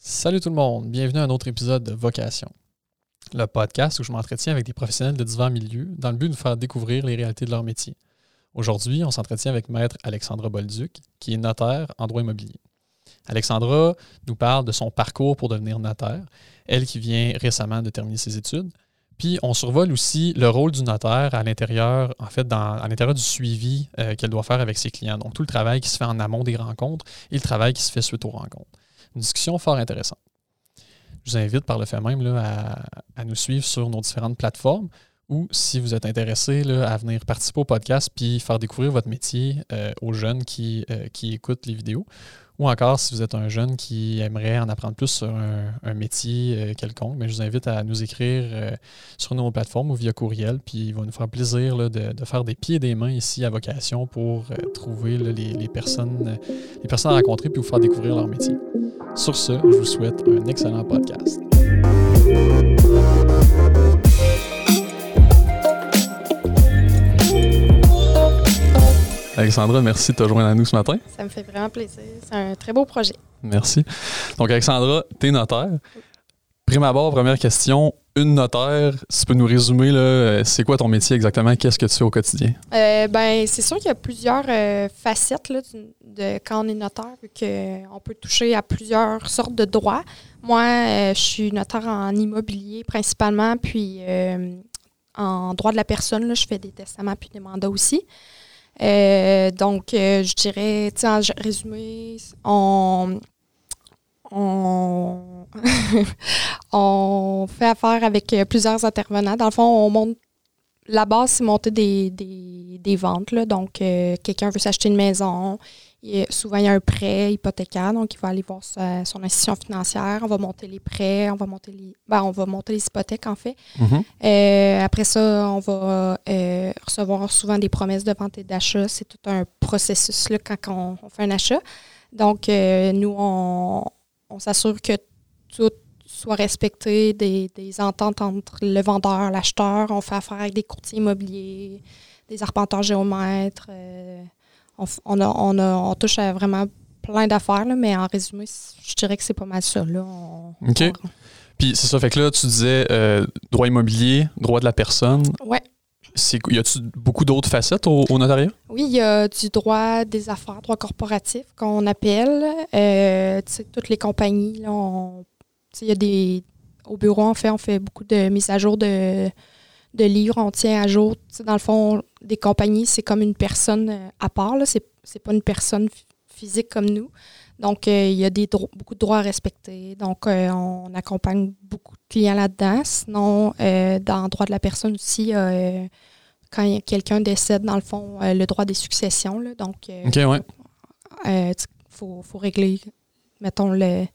Salut tout le monde, bienvenue à un autre épisode de Vocation, le podcast où je m'entretiens avec des professionnels de divers milieux dans le but de faire découvrir les réalités de leur métier. Aujourd'hui, on s'entretient avec Maître Alexandra Bolduc, qui est notaire en droit immobilier. Alexandra nous parle de son parcours pour devenir notaire, elle qui vient récemment de terminer ses études. Puis on survole aussi le rôle du notaire à l'intérieur, en fait, à l'intérieur du suivi euh, qu'elle doit faire avec ses clients. Donc tout le travail qui se fait en amont des rencontres et le travail qui se fait suite aux rencontres. Une discussion fort intéressante. Je vous invite par le fait même là, à, nous suivre sur nos différentes plateformes ou si vous êtes intéressé là, à venir participer au podcast puis faire découvrir votre métier euh, aux jeunes qui, euh, qui écoutent les vidéos ou encore si vous êtes un jeune qui aimerait en apprendre plus sur un, métier euh, quelconque, mais je vous invite à nous écrire euh, sur nos plateformes ou via courriel, puis il va nous faire plaisir de, faire des pieds et des mains ici à vocation pour euh, trouver les, personnes, les personnes à rencontrer puis vous faire découvrir leur métier. Sur ce, je vous souhaite un excellent podcast. Alexandra, merci de te joindre à nous ce matin. Ça me fait vraiment plaisir. C'est un très beau projet. Merci. Donc, Alexandra, tu es notaire. Prime abord, première question. Une notaire, si tu peux nous résumer, euh, c'est quoi ton métier exactement? Qu'est-ce que tu fais au quotidien? Euh, ben, c'est sûr qu'il y a plusieurs euh, facettes de, quand on est notaire, vu qu'on peut toucher à plusieurs sortes de droits. Moi, je suis notaire en immobilier principalement, puis en droit de la personne, je fais des testaments puis des mandats aussi. Euh, donc, euh, je dirais, en résumé, on, on, fait affaire avec euh, plusieurs intervenants. Dans le fond, on monte. La base, c'est monter des, des, des ventes. Là. Donc, quelqu'un veut s'acheter une maison, souvent, il y a un prêt hypothécaire, donc il va aller voir son institution financière. On va monter les prêts, on va monter les, ben, on va monter les hypothèques, en fait. Mm-hmm. Euh, après ça, on va euh, recevoir souvent des promesses de vente et d'achat. C'est tout un processus là, quand on, fait un achat. Donc, euh, nous, on, s'assure que tout soit respecté, des, des ententes entre le vendeur, l'acheteur. On fait affaire avec des courtiers immobiliers, des arpenteurs géomètres on, on, touche à vraiment plein d'affaires, mais en résumé, je dirais que c'est pas mal ça. Là. OK. Puis c'est ça, fait que là, tu disais euh, droit immobilier, droit de la personne. Ouais. Y a-tu beaucoup d'autres facettes au, notariat? Oui, il y a du droit des affaires, droit corporatif qu'on appelle. Euh, toutes les compagnies, il y a des. Au bureau, en fait, on fait beaucoup de mises à jour de, de livres, on tient à jour. Dans le fond, des compagnies, c'est comme une personne euh, à part. Ce n'est pas une personne physique comme nous. Donc, euh, il y a des beaucoup de droits à respecter. Donc, euh, on accompagne beaucoup de clients là-dedans. Sinon, dans le droit de la personne aussi, quand quelqu'un décède, dans le fond, le droit des successions. donc, ouais. Il faut, faut, régler, mettons, le,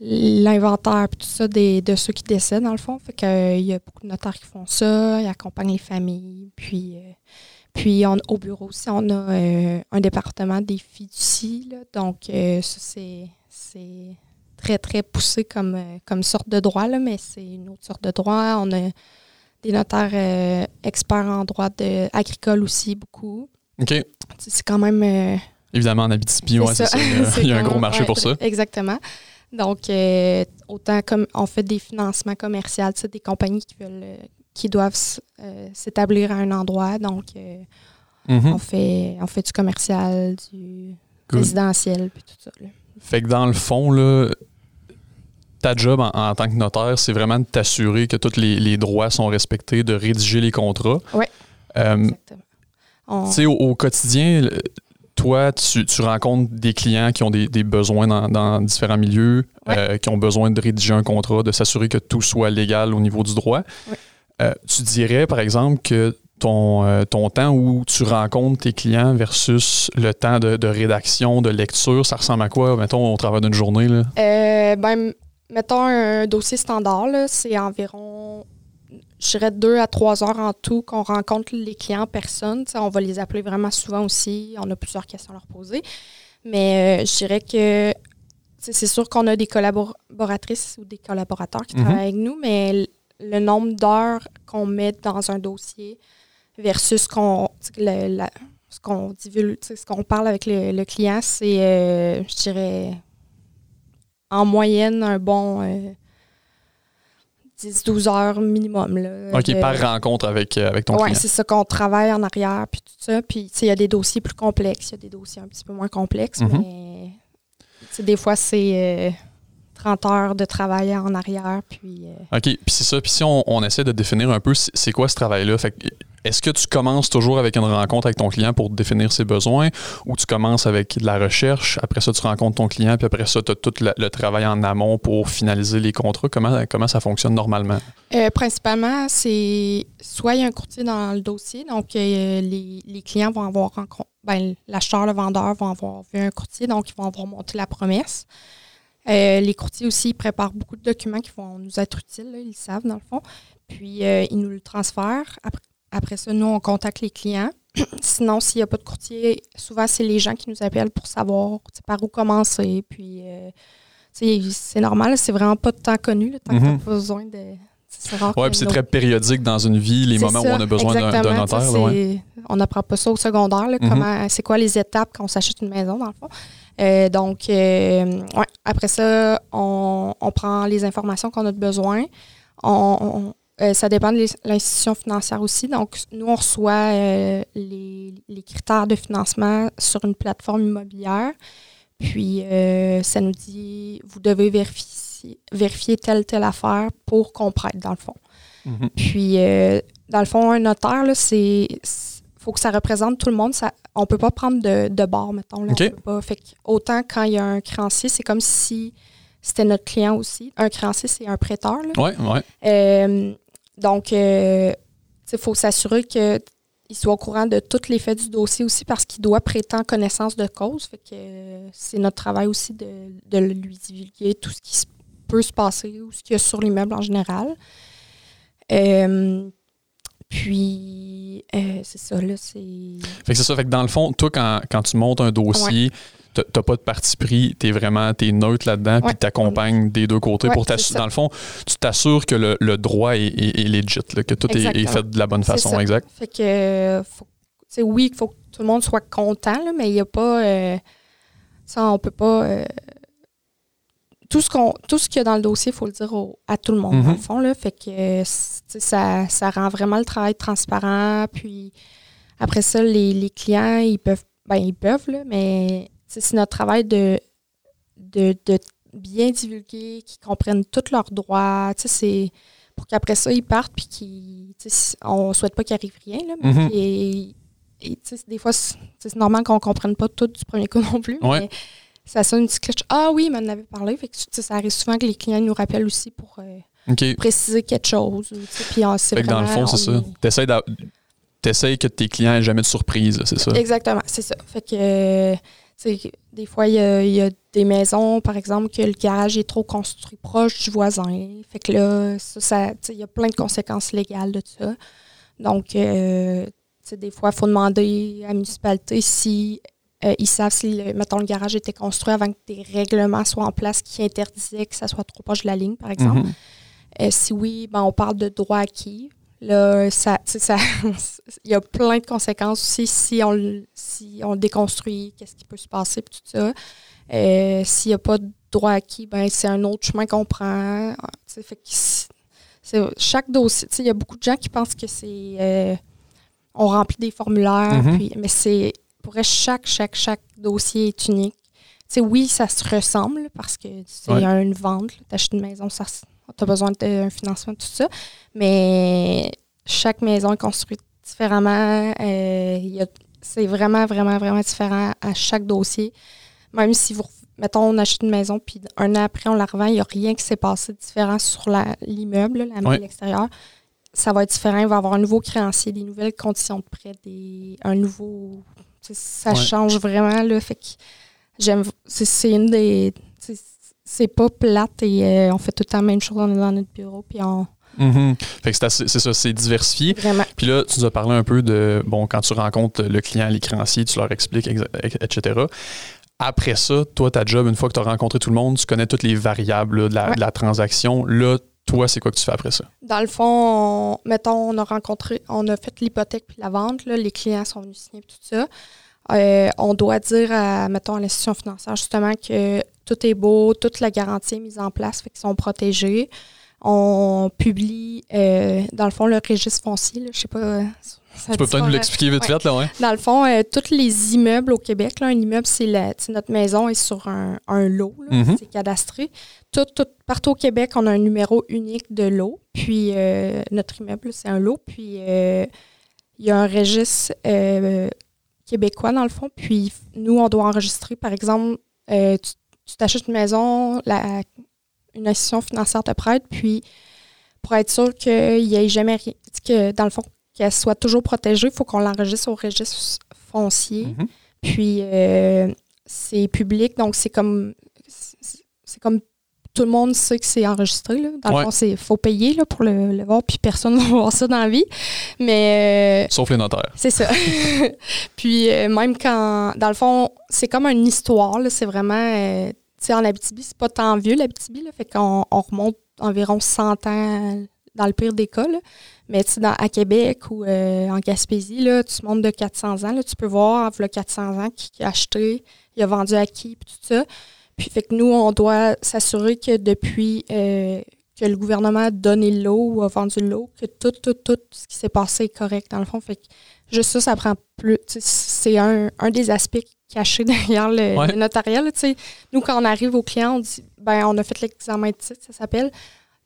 l'inventaire tout ça des, de ceux qui décèdent, dans le fond. Fait que, euh, il y a beaucoup de notaires qui font ça, ils accompagnent les familles. Puis, euh, puis au bureau aussi, on a euh, un département des fiducies. donc, ça, c'est, c'est très, très poussé comme, comme sorte de droit, là, mais c'est une autre sorte de droit. On a des notaires experts en droit de, agricole aussi, beaucoup. OK. C'est quand même... Évidemment, en Abitibi, ouais, c'est ça. Il y a, un gros marché pour ça. Exactement. Donc, euh, autant comme on fait des financements commerciaux, des compagnies qui veulent euh, qui doivent euh, s'établir à un endroit. Donc, mm-hmm. on, fait, on fait du commercial, du résidentiel, puis tout ça. Fait que dans le fond, là, ta job en, tant que notaire, c'est vraiment de t'assurer que tous les, droits sont respectés, de rédiger les contrats. Oui. exactement. Tu sais, au, quotidien, toi, tu, rencontres des clients qui ont des, besoins dans, différents milieux, euh, qui ont besoin de rédiger un contrat, de s'assurer que tout soit légal au niveau du droit. Euh, tu dirais, par exemple, que ton, euh, ton temps où tu rencontres tes clients versus le temps de, rédaction, de lecture, ça ressemble à quoi, mettons, au travers d'une journée? Là? ben, mettons un dossier standard, c'est environ je dirais deux à trois heures en tout qu'on rencontre les clients en personne. on va les appeler vraiment souvent aussi. On a plusieurs questions à leur poser. Mais euh, je dirais que c'est sûr qu'on a des collaboratrices ou des collaborateurs qui mhm. travaillent avec nous, mais le nombre d'heures qu'on met dans un dossier versus qu'on, ce qu'on divulgue, ce qu'on parle avec le, client, c'est, euh, je dirais, en moyenne un bon 10-12 heures minimum. Là, OK, par rencontre avec, avec ton ouais, client. c'est ça qu'on travaille en arrière, puis tout ça. Puis, il y a des dossiers plus complexes, il y a des dossiers un petit peu moins complexes, Mhm. mais des fois, c'est 30 heures de travail en arrière, puis... euh, OK, puis c'est ça. Puis si on, on essaie de définir un peu, c'est quoi ce travail-là? Fait est-ce que tu commences toujours avec une rencontre avec ton client pour définir ses besoins ou tu commences avec de la recherche, après ça, tu rencontres ton client, puis après ça, tu as tout le, travail en amont pour finaliser les contrats? Comment, comment ça fonctionne normalement? Euh, principalement, c'est soit il y a un courtier dans le dossier, donc euh, les, les clients vont avoir rencontré, ben, l'acheteur, le vendeur vont avoir vu un courtier, donc ils vont avoir monté la promesse. Euh, les courtiers aussi ils préparent beaucoup de documents qui vont nous être utiles, ils le savent dans le fond. Puis ils nous le transfèrent. Après, après ça, nous, on contacte les clients. Sinon, s'il n'y a pas de courtier, souvent, c'est les gens qui nous appellent pour savoir par où commencer. Puis, euh, c'est normal, c'est vraiment pas de temps connu, le temps que tu Mhm. pas besoin de. Oui, puis c'est très périodique dans une vie, les moments ça, où on a besoin d'un- notaire. là, ouais. On n'apprend pas ça au secondaire, là, Mhm. comment, c'est quoi les étapes quand on s'achète une maison, dans le fond. Euh, donc, euh, ouais, après ça, on, on prend les informations qu'on a de besoin. On- euh, ça dépend de l'institution financière aussi. Donc, nous, on reçoit euh, les, les critères de financement sur une plateforme immobilière. Puis, euh, ça nous dit, vous devez vérifier, vérifier telle, telle affaire pour qu'on prête, dans le fond. Mhm. Puis, dans le fond, un notaire, c'est. faut que ça représente tout le monde. Ça, on peut pas prendre de, de bord, mettons. Là, OK. On peut pas. Fait que autant quand il y a un créancier, c'est comme si c'était notre client aussi. Un créancier, c'est un prêteur. là. Ouais, ouais. Euh, donc, il faut s'assurer qu'il soit au courant de tous les faits du dossier aussi parce qu'il doit prêter en connaissance de cause. Fait que euh, c'est notre travail aussi de, de lui divulguer tout ce qui peut se passer ou ce qu'il y a sur l'immeuble en général. Euh, puis, euh, c'est ça, là, c'est... Fait que c'est ça. Fait que dans le fond, toi, quand, quand tu montes un dossier, t'as pas de parti pris, t'es vraiment t'es neutre là-dedans, puis t'accompagnes des deux côtés pour t'assurer. Dans le fond, tu t'assures que le, le droit est, est, est legit, là, que tout est, fait de la bonne façon, ça. exact. Fait que, faut, oui, il faut que tout le monde soit content, là, mais il n'y a pas. euh, ça, on peut pas. euh, tout ce qu'on tout ce qu'il y a dans le dossier, il faut le dire au- à tout le monde, Mhm. dans le fond. Là, fait que ça, ça rend vraiment le travail transparent. Puis après ça, les, les clients, ils peuvent. Ben, ils peuvent, là, mais c'est notre travail de, de, de bien divulguer, qu'ils comprennent tous leurs droits. C'est pour qu'après ça, ils partent puis qu'ils. On souhaite pas qu'il arrive rien, là, mais Mhm. et, sais, des fois, c'est normal qu'on comprenne pas tout du premier coup non plus. Ouais. Mais ça sonne une petite cloche. Ah oui, il m'en avait parlé. Fait que, ça arrive souvent que les clients nous rappellent aussi pour euh, préciser quelque chose. Puis ah, dans le fond, c'est on ça. T'essayes T'essayes que tes clients aient jamais de surprise, c'est ça? Exactement, c'est ça. Fait que, euh, des fois, il y, a- il y a des maisons, par exemple, que le garage est trop construit proche du voisin. Fait que là, ça, il y a plein de conséquences légales de ça. Donc, euh, des fois, il faut demander à la municipalité si euh, ils savent si, le- mettons, le garage était construit avant que des règlements soient en place qui interdisaient que ça soit trop proche de la ligne, par exemple. Mhm. Euh, si oui, ben, on parle de droit acquis. Là, ça, ça, il y a plein de conséquences aussi si on, le- si on le déconstruit, qu'est-ce qui peut se passer, puis tout ça. Euh, S'il n'y a pas de droit acquis, ben, c'est un autre chemin qu'on prend. Fait que chaque dossier, il y a beaucoup de gens qui pensent que c'est. euh, on remplit des formulaires, Mhm. puis, mais c'est. Pour chaque, chaque, chaque dossier est unique. Tu sais, oui, ça se ressemble parce que c'est Ouais. une vente. Tu achètes une maison, ça tu as besoin d'un financement, tout ça. Mais chaque maison est construite différemment. Euh, c'est vraiment, vraiment, vraiment différent à chaque dossier. Même si vous, mettons, on achète une maison, puis un an après, on la revend, il n'y a rien qui s'est passé de différent sur la- l'immeuble, la maison Ouais. l'extérieur. Ça va être différent. Il va y avoir un nouveau créancier, des nouvelles conditions de prêt, des, un nouveau. Ça Ouais. change vraiment. Là, fait que j'aime. C'est une des. C'est pas plate et euh, on fait tout le temps la même chose. On est dans notre bureau, puis on. Mhm. Fait que c'est ça, c'est diversifié. Vraiment. Puis là, tu nous as parlé un peu de, bon, quand tu rencontres le client, les créanciers, tu leur expliques, etc. Après ça, toi, ta job, une fois que tu as rencontré tout le monde, tu connais toutes les variables là, de, la, Ouais. de la transaction. Là, toi, c'est quoi que tu fais après ça? Dans le fond, on- mettons, on a rencontré, on a fait l'hypothèque puis la vente, là, les clients sont venus signer tout ça. Euh, on doit dire à, mettons, à l'institution financière justement que tout est beau, toute la garantie est mise en place, fait qu'ils sont protégés. On publie, euh, dans le fond, le registre foncier. là, je sais pas. ça Tu peux peut-être pas, nous l'expliquer vite ouais. fait, là, ouais? Dans le fond, euh, tous les immeubles au Québec, là, un immeuble, c'est notre maison est sur un, un lot, là, Mhm. c'est cadastré. Tout, tout- partout au Québec, on a un numéro unique de lot. Puis euh, notre immeuble, c'est un lot. Puis euh, il y a un registre euh, québécois, dans le fond. Puis nous, on doit enregistrer, par exemple, euh, tu tu t'achètes une maison, la- une institution financière te prête, puis pour être sûr qu'il n'y ait jamais rien, que dans le fond, qu'elle soit toujours protégée, il faut qu'on l'enregistre au registre foncier. Mhm. Puis euh, c'est public, donc c'est comme c'est c'est comme tout le monde sait que c'est enregistré. Là. Dans Ouais. le fond, c'est faut payer là, pour le, le voir, puis personne ne va voir ça dans la vie. Mais euh, Sauf les notaires. c'est ça. puis euh, même quand, dans le fond, c'est comme une histoire. C'est vraiment, euh, tu sais, en Abitibi, c'est pas tant vieux l'Abitibi, fait qu'on on remonte environ 100 ans dans le pire des cas. là. Mais tu dans- à Québec ou en Gaspésie, là, tu montes de 400 ans, là, tu peux voir, il 400 ans, qui, qui a acheté, il a vendu à qui, puis tout ça. Puis fait que nous, on doit s'assurer que depuis euh, que le gouvernement a donné le lot ou a vendu le lot, que tout, tout, tout ce qui s'est passé est correct, dans le fond. Fait que juste ça, ça prend plus. C'est un, un des aspects cachés derrière le, Ouais. le notariat. là, tu sais. Nous, quand on arrive au client, on dit ben on a fait l'examen de titre, ça s'appelle.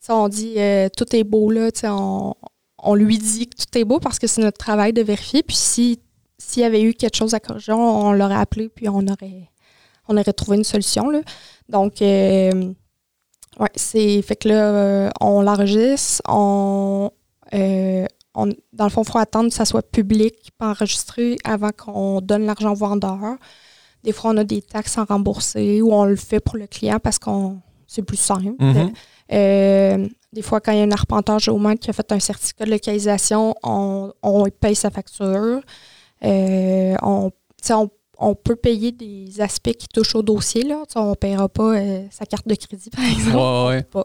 On dit euh, tout est beau là, tu sais, on, on lui dit que tout est beau parce que c'est notre travail de vérifier. Puis si s'il y avait eu quelque chose à corriger, on, on l'aurait appelé puis on aurait on aurait trouvé une solution. Là. Donc euh, ouais, c'est fait que là, euh, on l'enregistre, on, euh, on- dans le fond, il faut attendre que ça soit public, pas enregistré avant qu'on donne l'argent au vendeur. Des fois, on a des taxes à rembourser ou on le fait pour le client parce qu'on c'est plus simple. Mhm. Euh, des fois, quand il y a un arpenteur géomètre qui a fait un certificat de localisation, on, on paye sa facture. On, on, on peut payer des aspects qui touchent au dossier. Là. Tu sais, On ne paiera pas euh, sa carte de crédit, par exemple. Ouais, ouais. pas.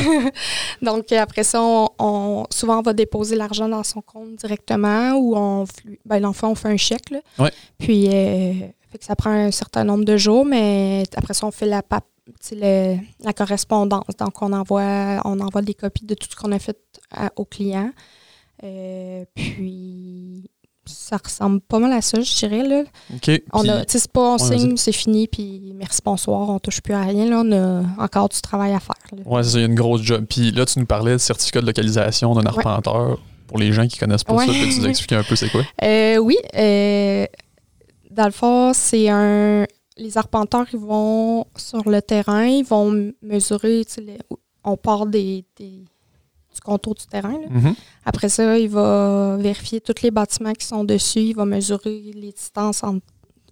Donc, euh, après ça, on, on- souvent, on va déposer l'argent dans son compte directement ou on, ben, dans le fond, on fait un chèque. Là. Ouais. Puis, euh, fait que ça prend un certain nombre de jours, mais après ça, on fait la, le- la correspondance. Donc, on envoie, on envoie des copies de tout ce qu'on a fait à- au client. Euh, puis, ça ressemble pas mal à ça, je dirais. Là. OK. On a, tu sais, c'est pas on signe, c'est fini, puis merci, bonsoir, on touche plus à rien. Là, on a encore du travail à faire. Ouais, c'est ça, il y a une grosse job. Puis là, tu nous parlais de certificat de localisation d'un arpenteur. Pour les gens qui connaissent pas Ouais. ça, peux-tu nous expliquer un peu c'est quoi? Euh, oui. euh, dans le fond, c'est un. Les arpenteurs, ils vont sur le terrain, ils vont mesurer. tu sais, les- on part des, des- du contour du terrain. là. Mhm. Après ça, il va vérifier tous les bâtiments qui sont dessus. Il va mesurer les distances entre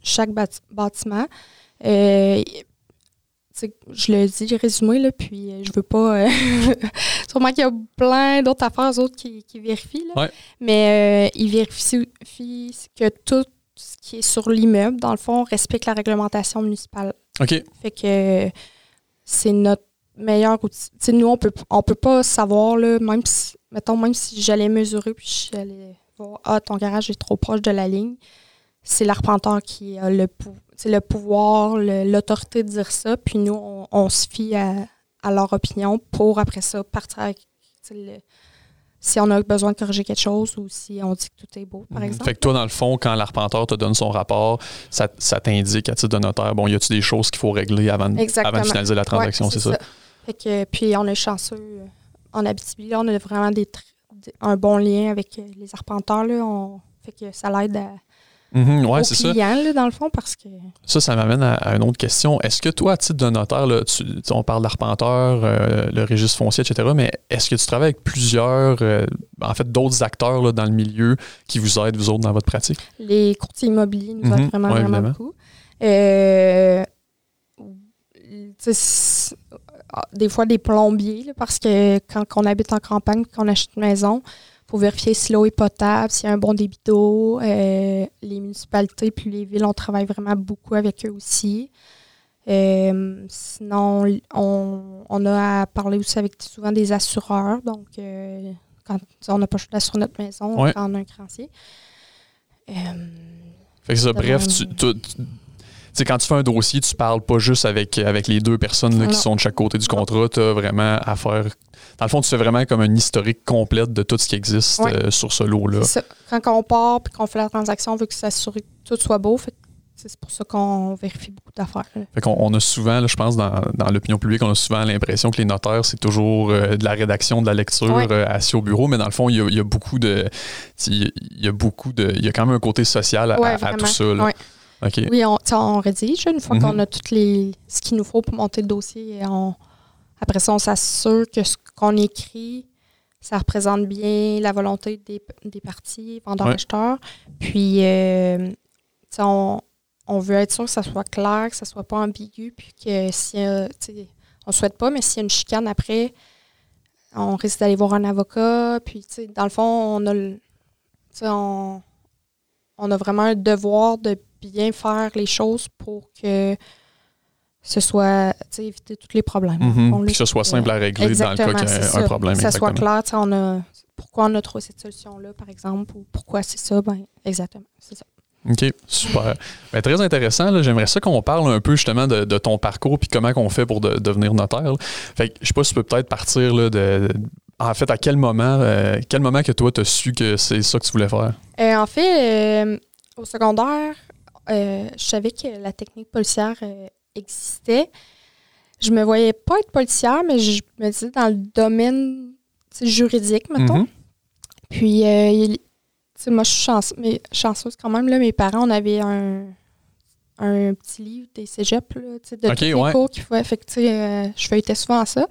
chaque bâti- bâtiment. Euh, je le dis résumé, là, puis euh, je veux pas. euh, Sûrement qu'il y a plein d'autres affaires autres qui, qui vérifient. là. Ouais. Mais euh, ils vérifient que tout ce qui est sur l'immeuble, dans le fond, respecte la réglementation municipale. OK. Fait que c'est notre meilleur outil. Nous, on peut, on peut pas savoir, là, même si, mettons, même si j'allais mesurer puis j'allais voir, ah, ton garage est trop proche de la ligne, c'est l'arpenteur qui a le, pou- le pouvoir, l'autorité de dire ça, puis nous, on, on se fie à, à leur opinion pour, après ça, partir avec, le- si on a besoin de corriger quelque chose ou si on dit que tout est beau, par Mhm. exemple. Fait que toi, dans le fond, quand l'arpenteur te donne son rapport, ça, ça t'indique à titre de notaire, bon, y a-tu des choses qu'il faut régler avant, de- avant de finaliser la transaction, Ouais, c'est ça? Fait que, puis on est chanceux. euh, En Abitibi, là, on a vraiment des, un bon lien avec euh, les arpenteurs. Là, on, fait que ça l'aide à, ouais, aux c'est ça. clients, là, dans le fond, parce que... Ça, ça m'amène à, à une autre question. Est-ce que toi, à titre de notaire, là, tu- on parle d'arpenteur, euh, le registre foncier, etc., mais est-ce que tu travailles avec plusieurs, euh, en fait, d'autres acteurs là, dans le milieu qui vous aident, vous autres, dans votre pratique? Les courtiers immobiliers nous aident vraiment, ouais, vraiment beaucoup. Euh, ah, des fois, des plombiers, là, parce que quand on habite en campagne, qu'on achète une maison, il faut vérifier si l'eau est potable, s'il y a un bon débit d'eau. Euh, les municipalités puis les villes, on travaille vraiment beaucoup avec eux aussi. Euh, sinon, on, on a à parler aussi avec souvent des assureurs. Donc, euh, quand on n'a pas choix d'assurer notre maison, Ouais. on prend un créancier. Euh, Fait que ça, bref, tu- sais, quand tu fais un dossier, tu parles pas juste avec, avec les deux personnes là, qui sont de chaque côté du contrat. Tu as vraiment à faire. Dans le fond, tu fais vraiment comme un historique complète de tout ce qui existe Ouais. euh, sur ce lot-là. Quand on part puis qu'on fait la transaction, on veut que s'assurer que tout soit beau. Fait c'est pour ça qu'on vérifie beaucoup d'affaires. là. Fait qu'on on a souvent, là, je pense, dans, dans l'opinion publique, on a souvent l'impression que les notaires, c'est toujours euh, de la rédaction, de la lecture Ouais. euh, assis au bureau, mais dans le fond, il y a, il y a beaucoup de. Il y a beaucoup de. Il y a quand même un côté social à, Ouais, tout ça. là. Ouais. Oui, on, rédige une fois Mhm. qu'on a toutes les ce qu'il nous faut pour monter le dossier. Et on, après ça, on s'assure que ce qu'on écrit, ça représente bien la volonté des, des parties, vendeurs-acheteurs. Puis, euh, on, on veut être sûr que ça soit clair, que ça soit pas ambigu, puis que si, euh, on souhaite pas, mais s'il y a une chicane après, on risque d'aller voir un avocat. Puis, dans le fond, on a on a vraiment un devoir de bien faire les choses pour que ce soit, tu sais, éviter tous les problèmes. Mhm. Puis que ce soit simple à régler Exactement, dans le cas qu'il y a un problème. Que ça soit clair, tu sais, on a, pourquoi on a trouvé cette solution-là, par exemple, ou pourquoi c'est ça, ben, exactement, c'est ça. OK, super. Ben, très intéressant. là. J'aimerais ça qu'on parle un peu justement de, de ton parcours puis comment qu'on fait pour de- devenir notaire. là. Fait que je sais pas si tu peux peut-être partir là, de. En fait, à quel moment, euh, quel moment que toi, tu as su que c'est ça que tu voulais faire? Euh, en fait, euh, au secondaire, je savais que la technique policière euh, existait. Je me voyais pas être policière, mais je me disais dans le domaine juridique, mettons. Mhm. Puis, euh, il- moi, je suis chance- mais chanceuse quand même. Là, mes parents, on avait un, un petit livre des cégeps, là, de Ok, tous les ouais. cours qu'il faut. Fait que, euh, je feuilletais souvent ça.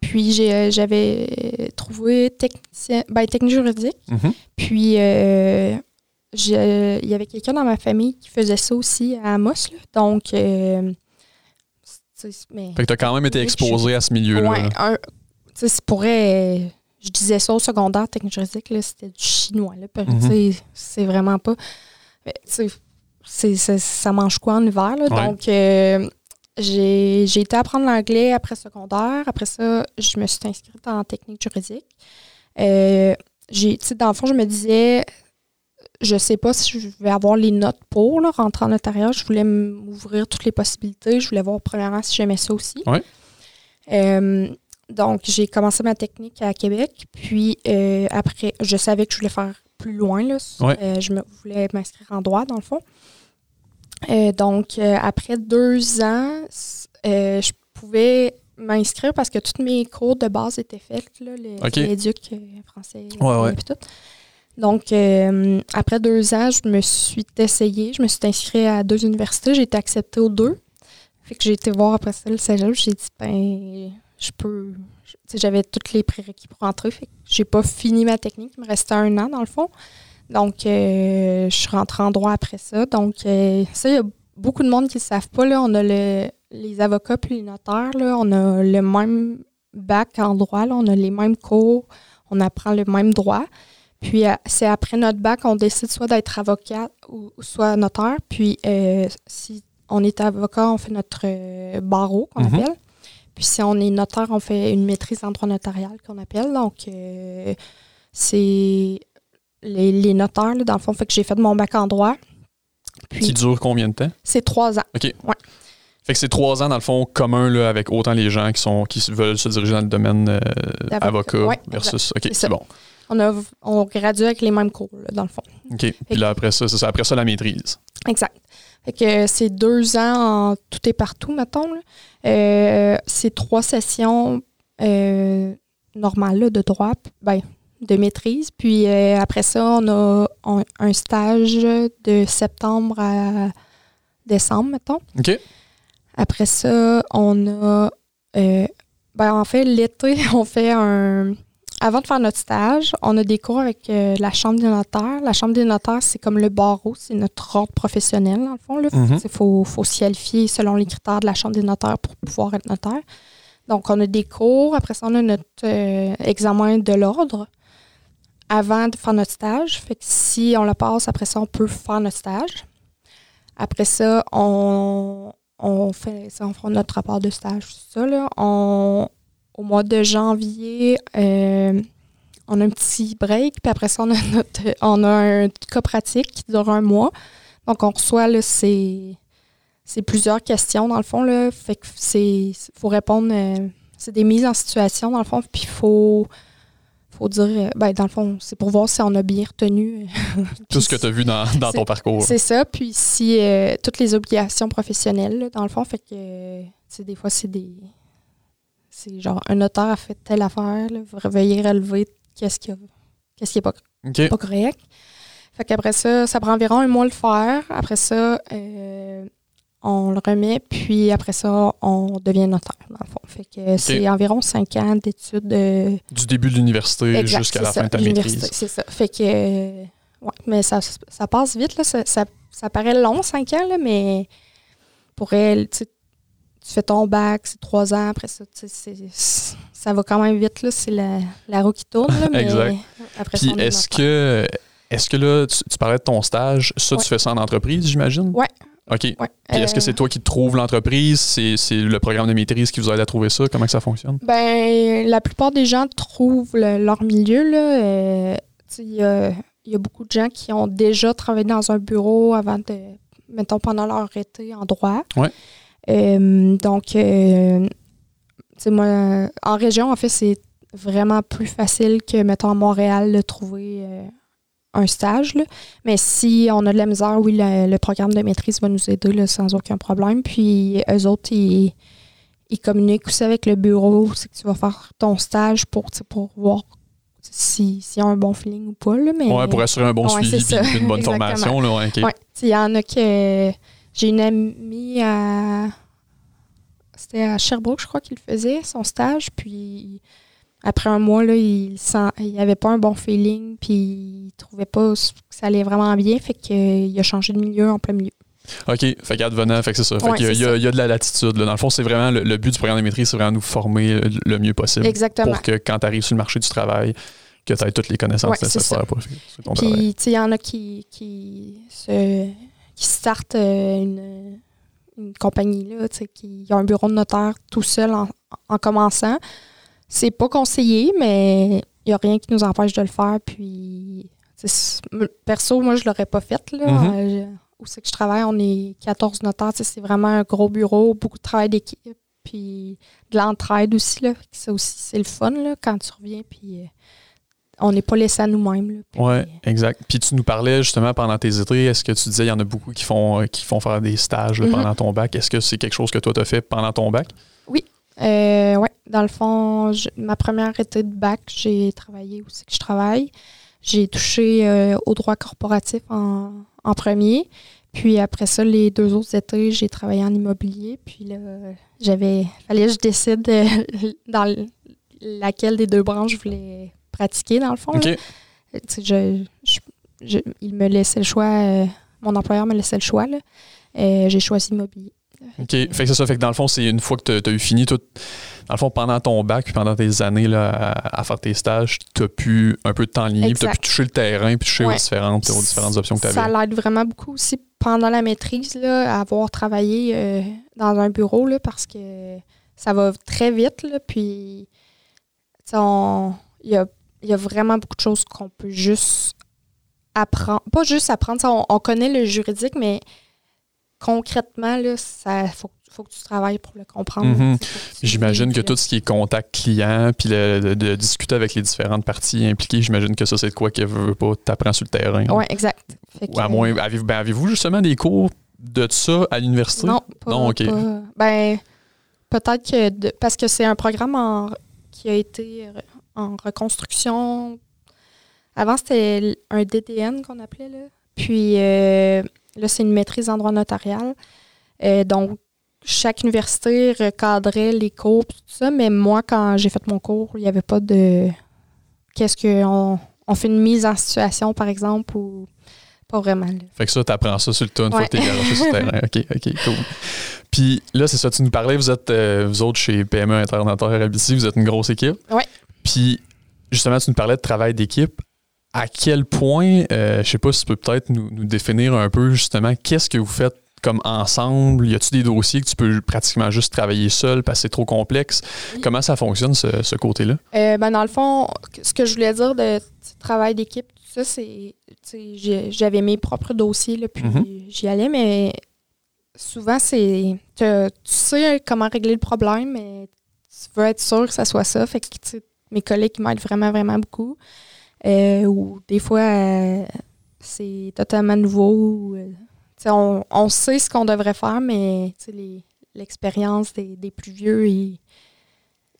Puis, euh, j'avais trouvé technicien, ben, technique juridique. Mhm. Puis, euh, il y avait quelqu'un dans ma famille qui faisait ça aussi à Amos. là. Donc, euh, mais, Fait que tu as quand même été exposé à ce milieu-là. Ouais, un- tu sais, c'est pourrait. euh, Je disais ça au secondaire, technique juridique, là, c'était du chinois. Là, Mhm. C'est vraiment pas. mais, tu sais, c'est- ça mange quoi en hiver? Là? Ouais. Donc, euh, j'ai été apprendre l'anglais après secondaire. Après ça, je me suis inscrite en technique juridique. Euh, j'ai- dans le fond, je me disais, je sais pas si je vais avoir les notes pour là, rentrer en notariat. Je voulais m'ouvrir toutes les possibilités. Je voulais voir premièrement si j'aimais ça aussi. Ouais. Euh, donc, j'ai commencé ma technique à Québec. Puis, euh, après, je savais que je voulais faire plus loin. Là. Ouais. Euh, je me, voulais m'inscrire en droit, dans le fond. Donc, après deux ans, je pouvais m'inscrire parce que tous mes cours de base étaient faits, là, les, Ok. les éducs euh, français, Ouais, puis tout. Donc, euh, après deux ans, je me suis essayée. Je me suis inscrite à deux universités. J'ai été acceptée aux deux. Fait que j'ai été voir après ça le cégep. J'ai dit, ben, je peux. J'avais tous les prérequis pour entrer. Fait que j'ai pas fini ma technique. Il me restait un an, dans le fond. Donc, euh, je suis rentrée en droit après ça. Donc, euh, ça, il y a beaucoup de monde qui ne savent pas. Là. On a le, les avocats puis les notaires. Là. On a le même bac en droit. Là. On a les mêmes cours. On apprend le même droit. Puis, euh, c'est après notre bac, on décide soit d'être avocat ou, soit notaire. Puis, euh, si on est avocat, on fait notre euh, barreau, qu'on Mhm. appelle. Puis, si on est notaire, on fait une maîtrise en droit notarial, qu'on appelle. Donc, euh, c'est les, les notaires, là, dans le fond, fait que j'ai fait mon bac en droit. Qui Puis, dure combien de temps? c'est trois ans. Fait que c'est trois ans, dans le fond, commun là, avec autant les gens qui sont qui veulent se diriger dans le domaine euh, avocat Ouais, versus. OK, C'est bon. On, a, on gradue avec les mêmes cours, là, dans le fond. OK. Puis là, après ça, c'est ça. Après ça, la maîtrise. Exact. Fait que c'est deux ans en tout et partout, mettons. Euh, c'est trois sessions euh, normales là, de droit, ben, de maîtrise. Puis euh, après ça, on a un, un stage de septembre à décembre, mettons. OK. Après ça, on a. euh, ben, en fait, l'été, on fait un. Avant de faire notre stage, on a des cours avec euh, la Chambre des notaires. La Chambre des notaires, c'est comme le barreau, c'est notre ordre professionnel, dans le fond. Il Mhm. faut, faut s'y qualifier selon les critères de la Chambre des notaires pour pouvoir être notaire. Donc, on a des cours. Après ça, on a notre euh, examen de l'ordre avant de faire notre stage. Fait que si on le passe, après ça, on peut faire notre stage. Après ça, on, on fait ça, on fera notre rapport de stage, tout ça. Là. On, au mois de janvier, euh, on a un petit break, puis après ça, on a, notre, on a un cas pratique qui dure un mois. Donc, on reçoit là, ces, c'est plusieurs questions, dans le fond. Là. Fait que c'est. faut répondre. euh, c'est des mises en situation, dans le fond. Puis il faut. faut dire. euh, ben, dans le fond, c'est pour voir si on a bien retenu. Tout ce que tu as vu dans, dans ton parcours. C'est ça. Puis si. euh, toutes les obligations professionnelles, là, dans le fond. Fait que. euh, des fois, c'est des. C'est genre, un notaire a fait telle affaire, là, veuillez relever qu'est-ce qui, qu'est-ce qui est pas correct. Fait qu'après ça, ça prend environ un mois le faire. Après ça, euh, on le remet, puis après ça, on devient notaire, dans le fond. Fait que c'est environ cinq ans d'études. euh, Du début de l'université jusqu'à la ça, fin de ta maîtrise. C'est ça. Fait que, euh, ouais, mais ça, ça passe vite, là. Ça, ça, ça paraît long, cinq ans, là, mais pour elle, tu tu fais ton bac, c'est trois ans, après ça, tu sais, c'est- ça va quand même vite, là. C'est la, la roue qui tourne, là, mais Exact. après Puis est est-ce que, est-ce que là, tu, tu parlais de ton stage, ça, Ouais. tu fais ça en entreprise, j'imagine? Ouais. OK. Ouais. Puis est-ce que Euh, c'est toi qui trouves l'entreprise? C'est, le programme de maîtrise qui vous aide à trouver ça? Comment que ça fonctionne? Ben, la plupart des gens trouvent le- leur milieu. là. euh, Il y, a, il y a beaucoup de gens qui ont déjà travaillé dans un bureau avant de, mettons, pendant leur été en droit. Ouais. Euh, donc, euh, moi, en région, en fait, c'est vraiment plus facile que, mettons, à Montréal, de trouver euh, un stage. là. Mais si on a de la misère, oui, le, le programme de maîtrise va nous aider là, sans aucun problème. Puis, eux autres, ils ils communiquent aussi avec le bureau, c'est que tu vas faire ton stage pour, pour voir si- s'il y a un bon feeling ou pas. Là, mais, Ouais, pour assurer un bon Ouais, suivi puis une bonne formation. Là, ouais. Ouais. Il y en a que. J'ai une amie à. C'était à Sherbrooke, je crois, qu'il faisait, son stage. Puis après un mois, là, il sent, il avait pas un bon feeling. Puis il trouvait pas que ça allait vraiment bien. Fait qu'il a changé de milieu en plein milieu. OK. Fait qu'advenant, fait que c'est ça. Fait Ouais, qu'il y a, y y de la latitude. là. Dans le fond, c'est vraiment le, le but du programme de maîtrise, c'est vraiment nous former le, mieux possible Exactement. pour que quand tu arrives sur le marché du travail, que tu aies toutes les connaissances Ouais, nécessaires pour faire ton travail. Puis, tu sais, il y en a qui, qui, se, qui startent euh, une, une compagnie, là, qui ont un bureau de notaire tout seul en, en commençant. C'est pas conseillé, mais il n'y a rien qui nous empêche de le faire. Puis, perso, moi, je l'aurais pas fait. Là, Mhm. Euh, où c'est que je travaille, on est 14 notaires. C'est vraiment un gros bureau, beaucoup de travail d'équipe. Puis, de l'entraide aussi. Là, ça aussi, c'est le fun là, quand tu reviens. Puis, euh, on n'est pas laissé à nous-mêmes. Puis, Ouais, exact. Puis tu nous parlais justement pendant tes étés, est-ce que tu disais il y en a beaucoup qui font, euh, qui font faire des stages là, Mhm. pendant ton bac? Est-ce que c'est quelque chose que toi t'as fait pendant ton bac? Euh, ouais, dans le fond, je- ma première été de bac, j'ai travaillé où c'est que je travaille. J'ai touché euh, au droit corporatif en, en premier. Puis après ça, les deux autres étés, j'ai travaillé en immobilier. Puis là, j'avais. fallait que je décide euh, dans laquelle des deux branches je voulais pratiquer, dans le fond. je, je- je- il me laissait le choix, euh, mon employeur me laissait le choix. là. Euh, j'ai choisi immobilier. OK. Fait que c'est ça. Fait que dans le fond, c'est une fois que tu as eu fini tout. Dans le fond, pendant ton bac, puis pendant tes années là, à, à faire tes stages, tu as pu un peu de temps libre, tu as pu toucher le terrain, puis toucher aux, différentes, aux différentes options que tu Ça avais. l'aide vraiment beaucoup aussi pendant la maîtrise, là, à avoir travaillé euh, dans un bureau, là, parce que ça va très vite. Là, puis, il y a, il y a vraiment beaucoup de choses qu'on peut juste apprendre. Pas juste apprendre, sais, on, on connaît le juridique, mais concrètement, là, ça faut, faut que tu travailles pour le comprendre. Mhm. que J'imagine que tout ce qui est contact client, puis le- de, de discuter avec les différentes parties impliquées, j'imagine que ça, c'est de quoi qu'elle veut pas, t'apprends sur le terrain. Ouais, exact. Fait Ou à que- moins, ben, avez-vous justement des cours de ça à l'université? Non, pas, Non, ok. pas- ben, peut-être que de- parce que c'est un programme en- qui a été en reconstruction. Avant, c'était un DDN qu'on appelait. Là. Puis euh, là, c'est une maîtrise en droit notarial. Euh, donc, chaque université recadrait les cours et tout ça. Mais moi, quand j'ai fait mon cours, il n'y avait pas de. Qu'est-ce qu'on on fait une mise en situation, par exemple, ou pas vraiment. là. Fait que ça, t'apprends ça sur le tas une fois que t'es garoché sur le terrain. OK, OK, cool. Puis là, c'est ça, tu nous parlais, vous êtes, euh, vous autres, chez PME Internotaire Abiti, vous êtes une grosse équipe. Ouais. Puis, justement, tu nous parlais de travail d'équipe. À quel point, euh, je sais pas si tu peux peut-être nous, nous définir un peu, justement, qu'est-ce que vous faites comme ensemble? Y a-tu des dossiers que tu peux pratiquement juste travailler seul parce que c'est trop complexe? Oui. Comment ça fonctionne, ce, ce côté-là? Euh, ben, dans le fond, ce que je voulais dire de travail d'équipe, tout ça, c'est. J'avais mes propres dossiers, là, puis Mhm. j'y allais, mais souvent, c'est. Tu sais comment régler le problème, mais tu veux être sûr que ça soit ça. Fait que, mes collègues m'aident vraiment, vraiment beaucoup. Euh, ou des fois, euh, c'est totalement nouveau. Euh, on, on, sait ce qu'on devrait faire, mais l'expérience des, des, plus vieux et,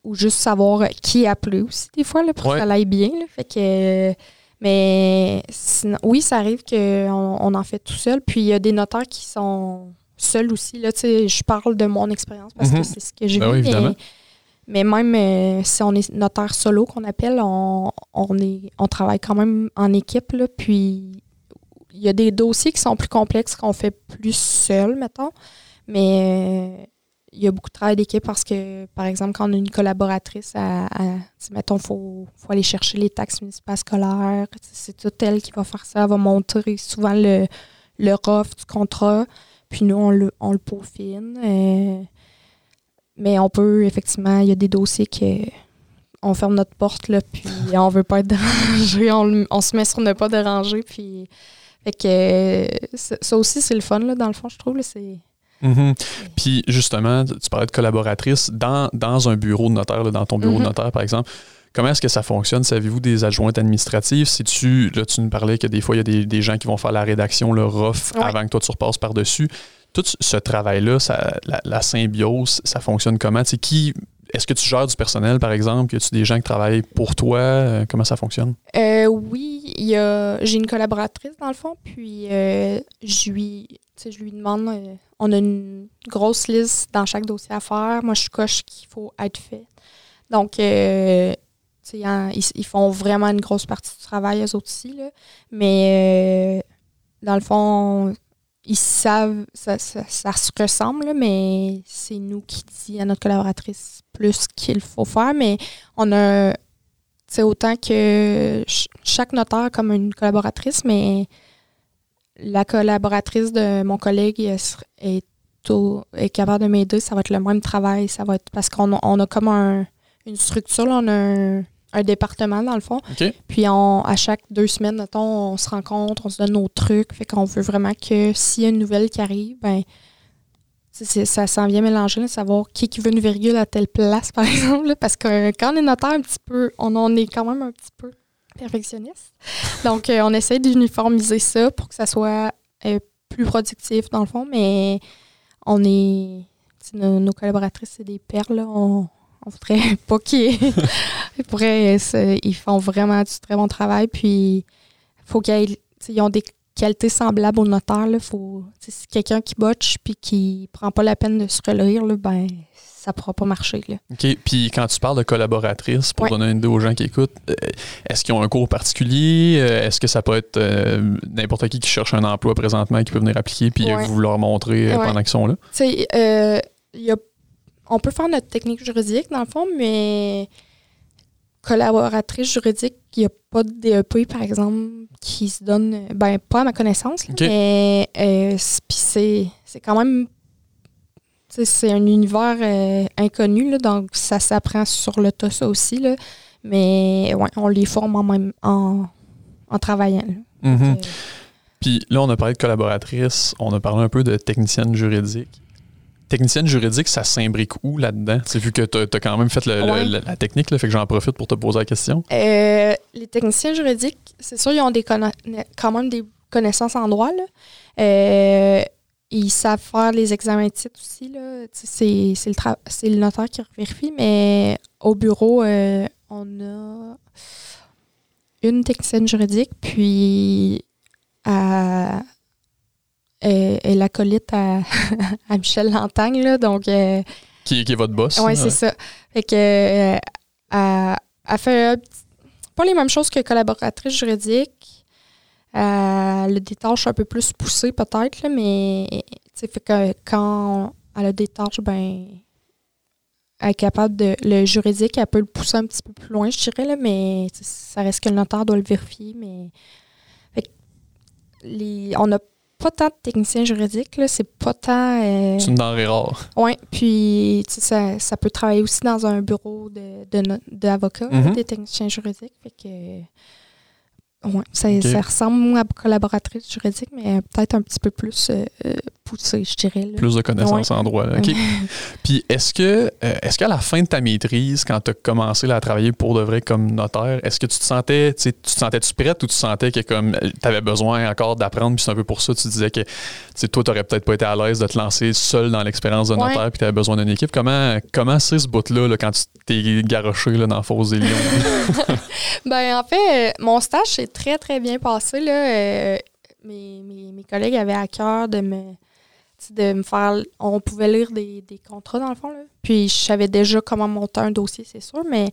ou juste savoir qui appeler aussi, des fois, là, pour que ça aille bien. Fait que. Mais sinon, oui, ça arrive qu'on on en fait tout seul. Puis il y a des notaires qui sont seuls aussi. Là, je parle de mon expérience parce que mhm. c'est ce que j'ai ben vu. Mais, même euh, si on est notaire solo qu'on appelle, on, est, on travaille quand même en équipe. Là, puis il y a des dossiers qui sont plus complexes qu'on fait plus seul, mettons. Mais euh, il y a beaucoup de travail d'équipe parce que, par exemple, quand on a une collaboratrice, à, mettons, il faut, aller chercher les taxes municipales scolaires. C'est tout elle qui va faire ça. Elle va montrer souvent le, le du contrat. Puis nous, on le, on le peaufine. Euh, mais on peut, effectivement, il y a des dossiers que on ferme notre porte, là, puis on veut pas être dérangé. On, se met sur ne pas déranger. Puis, fait que ça aussi, c'est le fun, là, dans le fond, je trouve. C'est Mhm. Puis justement, tu parlais de collaboratrice dans, dans un bureau de notaire, dans ton bureau de mhm. notaire par exemple. Comment est-ce que ça fonctionne? Savez-vous des adjointes administratives? Si tu, là, tu nous parlais que des fois, il y a des, des gens qui vont faire la rédaction, le ROF, avant que toi tu repasses par-dessus. Tout ce travail-là, la, symbiose, ça fonctionne comment? qui, est-ce que tu gères du personnel, par exemple? Y a-tu des gens qui travaillent pour toi? Euh, comment ça fonctionne? Euh, oui, j'ai une collaboratrice, dans le fond, puis euh, je, lui, je lui demande on a une grosse liste dans chaque dossier à faire. Moi, je coche qu'il faut être fait. Donc, ils, font vraiment une grosse partie du travail, eux autres aussi. Là. Mais, euh, dans le fond, ils savent, ça, se ressemble, mais c'est nous qui dit à notre collaboratrice plus qu'il faut faire. Mais on a, c'est autant que chaque notaire comme une collaboratrice, mais la collaboratrice de mon collègue est, est capable de m'aider, ça va être le même travail. Ça va être parce qu'on a, comme une structure, on a un, département dans le fond. Puis on, à chaque deux semaines, mettons, on se rencontre, on se donne nos trucs. Fait qu'on veut vraiment que s'il y a une nouvelle qui arrive, ben ça s'en vient mélanger, savoir qui, qui veut une virgule à telle place, par exemple. parce que quand on est notaire un petit peu, on en est quand même un petit peu perfectionniste. Donc, euh, on essaie d'uniformiser ça pour que ça soit euh, plus productif, dans le fond, mais on est. Nos, collaboratrices, c'est des perles. On, on voudrait pas qu'ils. pourraient, ils font vraiment du très bon travail. Puis, faut qu'ils ils ont des qualités semblables au notaire. Là, faut, si quelqu'un qui botche puis qui prend pas la peine de se relire, là, ben ça pourra pas marcher. Là. OK. Puis quand tu parles de collaboratrices, pour donner une idée aux gens qui écoutent, euh, est-ce qu'ils ont un cours particulier? Euh, est-ce que ça peut être euh, n'importe qui qui cherche un emploi présentement qui peut venir appliquer puis vous leur montrer pendant qu'ils sont là? y a, on peut faire notre technique juridique dans le fond, mais collaboratrice juridique, il n'y a pas de DEP, par exemple, qui se donne, ben pas à ma connaissance, mais c'est quand même c'est un univers euh, inconnu, donc ça s'apprend sur le tas, ça aussi. Là. Mais ouais, on les forme en, même, en, travaillant. Mm-hmm. Euh, Puis là, on a parlé de collaboratrice, on a parlé un peu de technicienne juridique. Technicienne juridique, ça s'imbrique où là-dedans? C'est vu que tu as, quand même fait la technique, là, fait que j'en profite pour te poser la question. Euh, les techniciens juridiques, c'est sûr, ils ont des quand même des connaissances en droit. Là. Ils savent faire les examens de titre aussi. C'est, le, le notaire qui vérifie, mais au bureau, euh, on a une technicienne juridique, puis elle, est acolyte à, à Michel Lantagne. Là, donc, euh, qui, est votre boss. Oui, c'est ça. Fait que, euh, elle, fait pas les mêmes choses que collaboratrice juridique, euh, le des tâches un peu plus poussées peut-être, mais fait que quand elle a des tâches, ben elle est capable de. Le juridique, elle peut le pousser un petit peu plus loin, je dirais, là, mais ça reste que le notaire doit le vérifier. Mais les, on n'a pas tant de techniciens juridiques, là, c'est pas tant. Euh, c'est une denrée rare. Oui, puis ça, ça peut travailler aussi dans un bureau d'avocats, de, de, mm-hmm. des techniciens juridiques. Fait que Ouais, ça, ressemble à collaboratrice juridique, mais peut-être un petit peu plus euh, euh, poussé, je dirais. là. Plus de connaissances Ouais. en droit. là. OK. Puis est-ce que euh, est-ce qu'à la fin de ta maîtrise, quand tu as commencé là, à travailler pour de vrai comme notaire, est-ce que tu te sentais, tu te sentais-tu prête ou tu sentais que comme tu avais besoin encore d'apprendre, puis c'est un peu pour ça tu disais que toi, tu n'aurais peut-être pas été à l'aise de te lancer seul dans l'expérience de Ouais. notaire, puis tu avais besoin d'une équipe. Comment comment c'est ce bout-là là, quand tu t'es garoché dans la fosse des lions? Ben, en fait, euh, mon stage s'est très, très bien passé. Là. Euh, mes, mes, collègues avaient à cœur de me, de me faire. On pouvait lire des, des contrats, dans le fond. Là. Puis, je savais déjà comment monter un dossier, c'est sûr, mais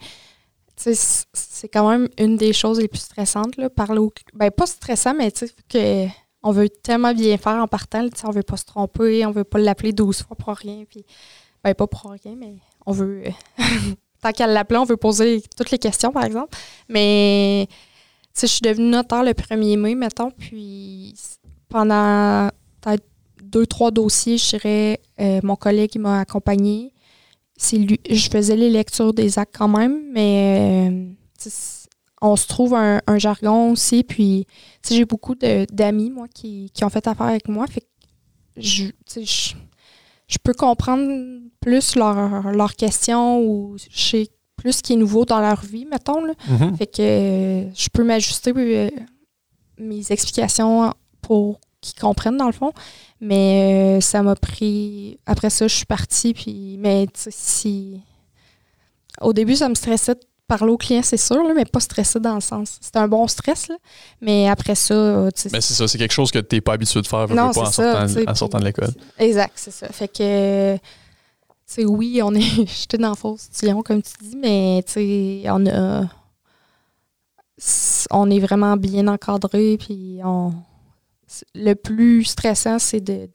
c'est quand même une des choses les plus stressantes. Là, parler au, ben, pas stressant, mais tu sais, que on veut tellement bien faire en partant. on veut pas se tromper, on veut pas l'appeler 12 fois pour rien. Puis, ben, pas pour rien, mais on veut. Tant qu'à l'appeler, on veut poser toutes les questions, par exemple. Mais, sais, je suis devenue notaire le 1er mai, mettons, puis pendant peut-être deux, trois dossiers, je dirais, euh, mon collègue m'a accompagné. C'est lui, je faisais les lectures des actes quand même, mais euh, on se trouve un, un jargon aussi, puis j'ai beaucoup d'amis, moi, qui, qui ont fait affaire avec moi, fait que je, je, je peux comprendre plus leurs leurs questions ou je sais plus ce qui est nouveau dans leur vie, mettons, là. Mhm. Fait que euh, je peux m'ajuster euh, mes explications pour qu'ils comprennent dans le fond. Mais euh, ça m'a pris. Après ça, je suis partie. Puis, mais si. Au début, ça me stressait de parler aux clients, c'est sûr, là, mais pas stressé dans le sens. C'était un bon stress, là. Mais après ça, tu sais. Mais c'est ça, c'est quelque chose que tu n'es pas habitué de faire Non, pas, en, ça, sortant, en sortant de l'école. Exact, c'est ça. Fait que, oui, on est jeté dans la fausse lion, comme tu dis, mais, tu sais, on a. On est vraiment bien encadré, puis on. Le plus stressant, c'est de,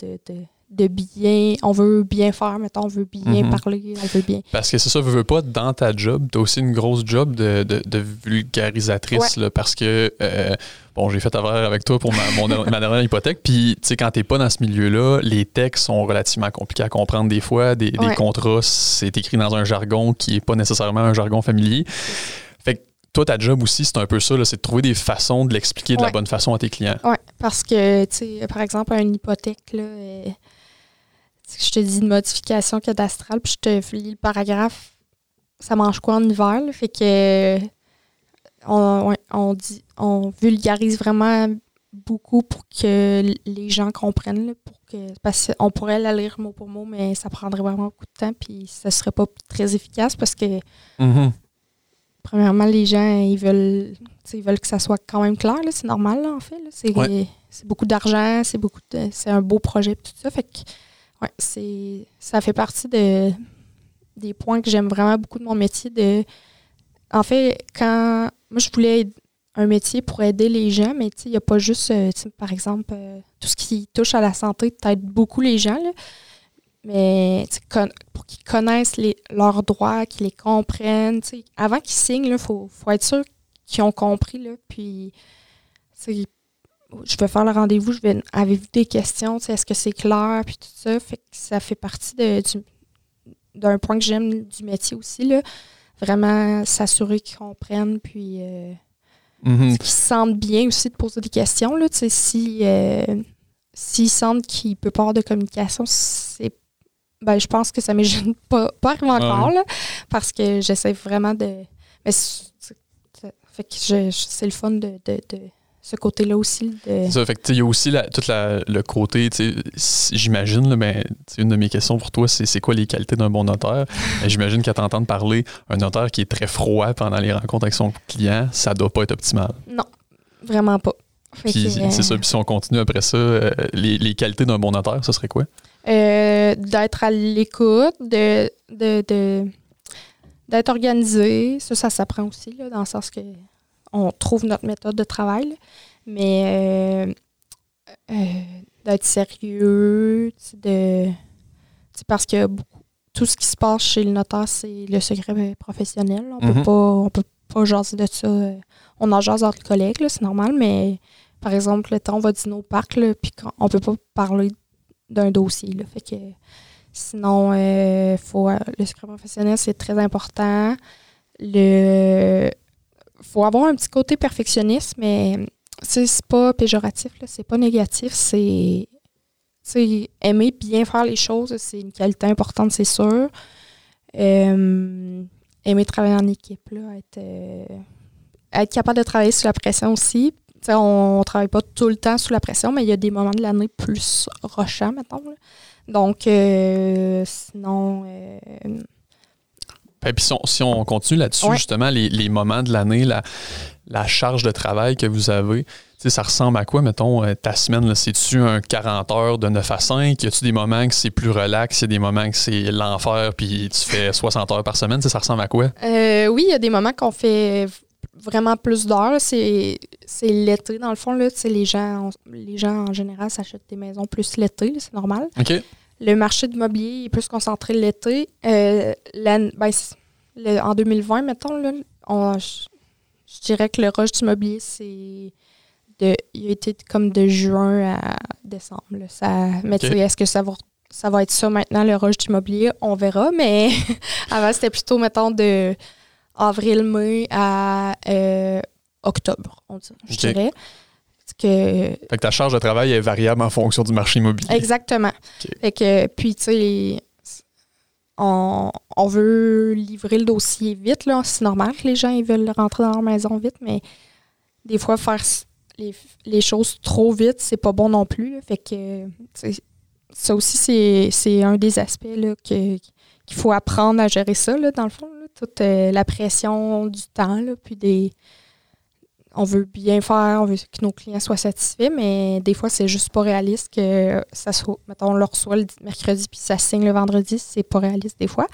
de bien. On veut bien faire, mettons, on veut bien Mhm. parler, on veut bien. Parce que c'est ça, veux, veux pas, dans ta job, tu as aussi une grosse job de, de, de vulgarisatrice, là, parce que, euh, bon, j'ai fait affaire avec toi pour ma, mon- ma dernière hypothèque, puis, tu sais, quand t'es pas dans ce milieu-là, les textes sont relativement compliqués à comprendre des fois, des, contrats, c'est écrit dans un jargon qui est pas nécessairement un jargon familier. Fait que toi, ta job aussi, c'est un peu ça, c'est de trouver des façons de l'expliquer de la bonne façon à tes clients. Oui, parce que, tu sais, par exemple, une hypothèque, là, euh, je te dis une modification cadastrale, puis je te lis le paragraphe, ça mange quoi en hiver? là? Fait que on, on dit on vulgarise vraiment beaucoup pour que les gens comprennent. là, pour que, parce qu'on pourrait la lire mot pour mot, mais ça prendrait vraiment beaucoup de temps, puis ça serait pas très efficace parce que Mhm. premièrement, les gens, ils veulent, ils veulent que ça soit quand même clair. là. C'est normal, là, en fait. C'est Ouais. c'est beaucoup d'argent, c'est beaucoup de- c'est un beau projet, tout ça. Fait que, ouais, c'est, ça fait partie de, des points que j'aime vraiment beaucoup de mon métier. De, en fait, quand moi, je voulais un métier pour aider les gens, mais il n'y a pas juste, euh, par exemple, euh, tout ce qui touche à la santé t'aide beaucoup les gens. là. Mais pour qu'ils connaissent les, leurs droits, qu'ils les comprennent. Avant qu'ils signent, il faut, faut être sûr qu'ils ont compris. Là, puis, je vais faire le rendez-vous, je vais. Avez-vous des questions? Est-ce que c'est clair? Puis tout ça. Fait que ça fait partie de, du- d'un point que j'aime du métier aussi. Là. Vraiment s'assurer qu'ils comprennent. Puis. euh, Mhm. qu'ils se sentent bien aussi de poser des questions. Là, si, euh, s'ils sentent qu'il peut pas avoir de communication, c'est ben, je pense que ça m'est juste pas, pas arrivé encore, Ouais. là, parce que j'essaie vraiment de... Mais c'est, c'est- fait que je- je- c'est le fun de, de, de ce côté-là aussi. De, ça, fait que, il y a aussi la- tout la- le côté, j'imagine, mais sais, une de mes questions pour toi, c'est c'est quoi les qualités d'un bon notaire? Et J'imagine qu'à t'entendre parler, un notaire qui est très froid pendant les rencontres avec son client, ça doit pas être optimal. non, vraiment pas. Puis euh, c'est ça, puis si on continue après ça, euh, les, les qualités d'un bon notaire, ce serait quoi? Euh, d'être à l'écoute, de- d'être organisé. Ça, ça s'apprend aussi, là, dans le sens que on trouve notre méthode de travail. là. Mais euh, euh, d'être sérieux, de, parce que beaucoup- tout ce qui se passe chez le notaire, c'est le secret professionnel. On Mhm. peut pas on peut pas jaser de ça. euh, On en jase entre collègues, c'est normal, mais par exemple, le temps, on va dîner au parc, là, puis on peut pas parler d'un dossier. Là. Fait que sinon, euh, faut, le secret professionnel, c'est très important. Le faut avoir un petit côté perfectionniste, mais c'est pas péjoratif, c'est pas négatif, c'est aimer bien faire les choses, c'est une qualité importante, c'est sûr. Euh, aimer travailler en équipe, là, être, euh, être capable de travailler sous la pression aussi. on ne travaille pas tout le temps sous la pression, mais il y a des moments de l'année plus rochants, mettons. Donc, euh, sinon. Et puis si on, continue là-dessus, justement, les, moments de l'année, la, la charge de travail que vous avez, ça ressemble à quoi, mettons, euh, ta semaine? C'est-tu un 40 heures de 9 à 5? Y a-tu des moments que c'est plus relax? Y a des moments que c'est l'enfer puis tu fais 60 heures par semaine? ça ressemble à quoi? Euh, oui, il y a des moments qu'on fait vraiment plus d'heures. C'est l'été, dans le fond. Là, les, gens, les gens, en général, s'achètent des maisons plus l'été. C'est normal. OK. Le marché de mobilier est plus concentré l'été. Euh, ben, en 2020, mettons, là, je dirais que le rush du mobilier, c'est de, il a été comme de juin à décembre. Ça, mais est-ce que ça va, ça va être ça maintenant, le rush d'immobilier? On verra, mais avant, c'était plutôt, mettons, de avril-mai à euh, octobre, on dit, je dirais. Que, fait que ta charge de travail est variable en fonction du marché immobilier. Exactement. Fait que, puis, tu sais, on, on, veut livrer le dossier vite. Là. C'est normal que les gens ils veulent rentrer dans leur maison vite, mais des fois, faire les, choses trop vite, c'est pas bon non plus. Fait que ça aussi, c'est un des aspects qu'il faut apprendre à gérer ça, là, dans le fond. toute euh, la pression du temps, là, puis des. On veut bien faire, on veut que nos clients soient satisfaits, mais des fois, c'est juste pas réaliste que ça soit. Mettons, on le reçoit le mercredi, puis ça signe le vendredi, c'est pas réaliste des fois.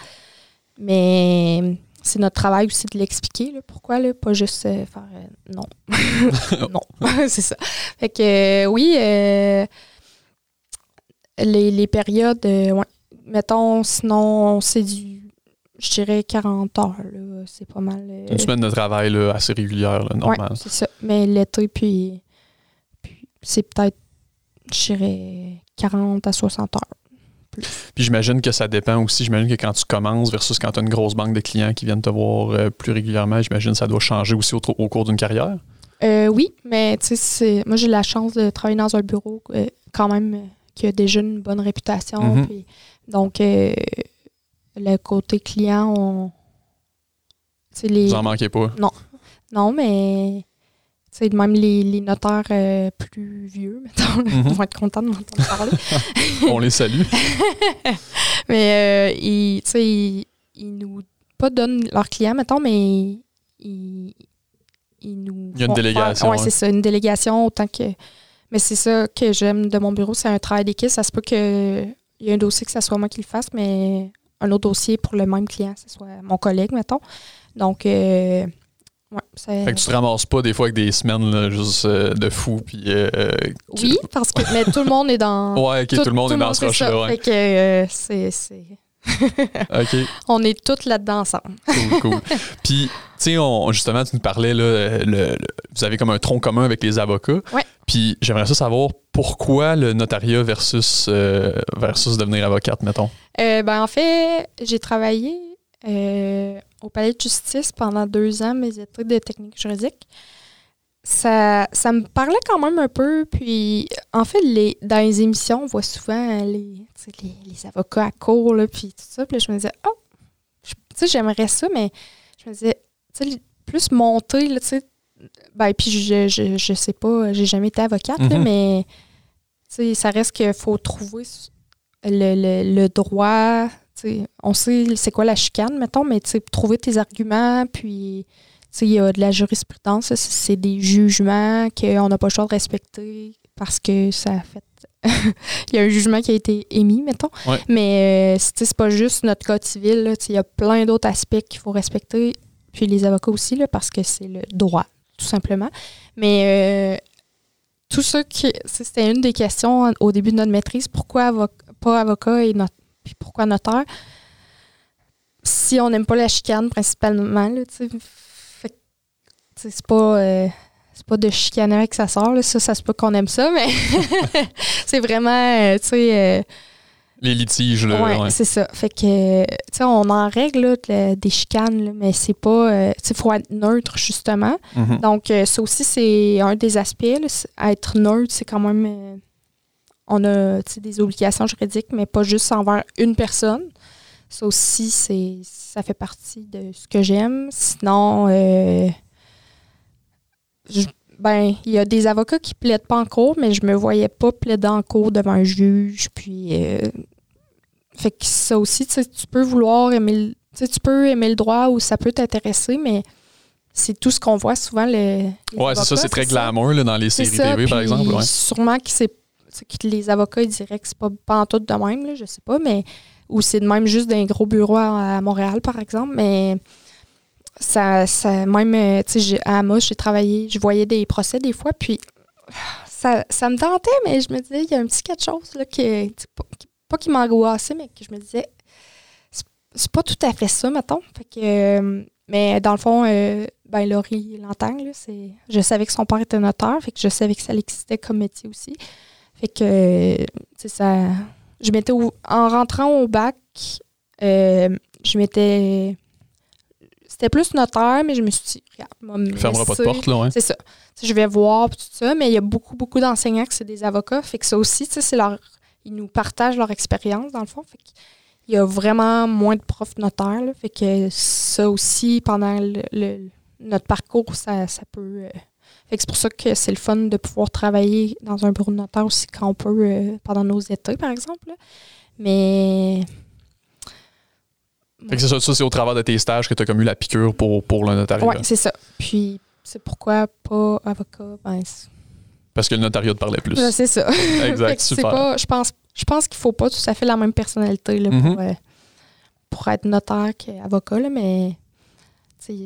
Mais c'est notre travail aussi de l'expliquer. Pourquoi, là, pas juste euh, faire euh, non. non, c'est ça. Fait que euh, oui, les, périodes, mettons, sinon, c'est du, je dirais 40 heures. C'est pas mal. Une semaine de travail là, assez régulière, là, normal. c'est ça. Mais l'été, puis, puis c'est peut-être, je dirais, 40 à 60 heures. Puis j'imagine que ça dépend aussi. J'imagine que quand tu commences versus quand tu as une grosse banque de clients qui viennent te voir euh, plus régulièrement, j'imagine que ça doit changer aussi au, cours d'une carrière. Euh, oui, mais tu sais, moi j'ai la chance de travailler dans un bureau euh, quand même qui a déjà une bonne réputation. Mm-hmm. donc, le côté client, on. Les... Vous en manquez pas? Non. Non, mais c'est même les, les notaires euh, plus vieux, mettons, mhm. vont être contents de m'entendre parler. On les salue. mais euh, ils, ils, ils, nous pas donnent leurs clients, mettons, mais ils, ils nous. Il y a une délégation. Oui, c'est ça, une délégation autant que. Mais c'est ça que j'aime de mon bureau, c'est un travail d'équipe. Ça se peut qu'il y ait un dossier que ce soit moi qui le fasse, mais un autre dossier pour le même client, ce soit mon collègue, mettons. Donc, euh, fait que tu te ramasses pas des fois avec des semaines juste euh, de fou. Puis, euh, oui, parce que mais tout le monde est dans. ouais, tout, le monde est dans ce rush-là. Fait que euh, c'est. OK. On est toutes là-dedans ensemble. cool, cool. Puis, tu sais, justement, tu nous parlais, là, le, vous avez comme un tronc commun avec les avocats. Ouais. Puis, j'aimerais ça savoir pourquoi le notariat versus, versus devenir avocate, mettons. ben, en fait, j'ai travaillé au palais de justice pendant deux ans mes études de technique juridique. Ça, ça me parlait quand même un peu. Puis, en fait, les, dans les émissions, on voit souvent les, les, avocats à court, là, puis tout ça. Puis je me disais, oh, tu sais, j'aimerais ça, mais je me disais, tu sais, plus monter, tu sais. Ben, puis je, je, je, sais pas, j'ai jamais été avocate, mm-hmm. mais, tu sais, ça reste qu'il faut trouver le, le, le droit on sait c'est quoi la chicane, mettons, mais trouver tes arguments, puis il y a de la jurisprudence, c'est des jugements qu'on n'a pas le choix de respecter parce que ça a fait. il y a un jugement qui a été émis, mettons. Mais euh, c'est pas juste notre code civil. Il y a plein d'autres aspects qu'il faut respecter. Puis les avocats aussi, là, parce que c'est le droit, tout simplement. Mais euh, tout ça, c'était une des questions au début de notre maîtrise. Pourquoi pas avocat et notre puis pourquoi notaire? Si on n'aime pas la chicane, principalement, là, c'est pas. Euh, c'est pas de chicaner avec sa soeur, ça, ça se peut qu'on aime ça, mais c'est vraiment, euh, tu sais. Euh, Les litiges, là. Ouais, ouais. c'est ça. Fait que, tu sais, on en règle là, de- des chicanes, là, mais c'est pas. euh, tu sais, faut être neutre, justement. Mhm. Donc, ça aussi, c'est un des aspects. là, être neutre, c'est quand même. on a des obligations juridiques, mais pas juste envers une personne. Ça aussi, c'est ça fait partie de ce que j'aime. Sinon, je- ben, il y a des avocats qui plaident pas en cours, mais je me voyais pas plaider en cours devant un juge. Puis, euh, fait que ça aussi, tu peux vouloir aimer, le- tu peux aimer le droit ou ça peut t'intéresser, mais c'est tout ce qu'on voit souvent. Le, Ouais, c'est ça, c'est très glamour là, dans les séries ça, TV, par exemple. Ouais. Sûrement que c'est c'est que les avocats ils diraient que c'est pas, pas en tout de même, là, je sais pas, mais ou c'est de même juste d'un gros bureau à, à Montréal, par exemple, mais ça, ça même, euh, tu sais, à Amos, j'ai travaillé, je voyais des procès des fois, puis ça, ça me tentait, mais je me disais, il y a un petit quelque chose là, sais, pas, qui- pas qui m'angoissait, mais que je me disais, c'est- pas tout à fait ça, mettons. Fait que, euh, mais dans le fond, euh, ben Laurie l'entend, c'est, je savais que son père était notaire, fait que je savais que ça existait comme métier aussi. Fait que, ça, je m'étais, en rentrant au bac, je m'étais, c'était plus notaire, mais je me suis dit, regarde, moi, me Fermera pas de porte, là, ouais. c'est ça. Je vais voir tout ça, mais il y a beaucoup, beaucoup d'enseignants que c'est des avocats. Fait que ça aussi, tu sais, c'est leur. Ils nous partagent leur expérience, dans le fond. Fait qu'il y a vraiment moins de profs notaires. là. Fait que ça aussi, pendant le, le- notre parcours, ça, ça peut. euh, Fait que c'est pour ça que c'est le fun de pouvoir travailler dans un bureau de notaire aussi quand on peut, euh, pendant nos étés, par exemple. là. Mais. Fait que c'est ça, ça, c'est au travers de tes stages que tu as comme eu la piqûre pour, pour le notariat. Ouais, c'est ça. Puis, c'est pourquoi pas avocat? Ben, Parce que le notariat te parlait plus. C'est ça. Exact, super. pas- je pense, je pense qu'il faut pas tout à fait la même personnalité là, pour, Mhm. euh, pour être notaire qu'avocat, là, mais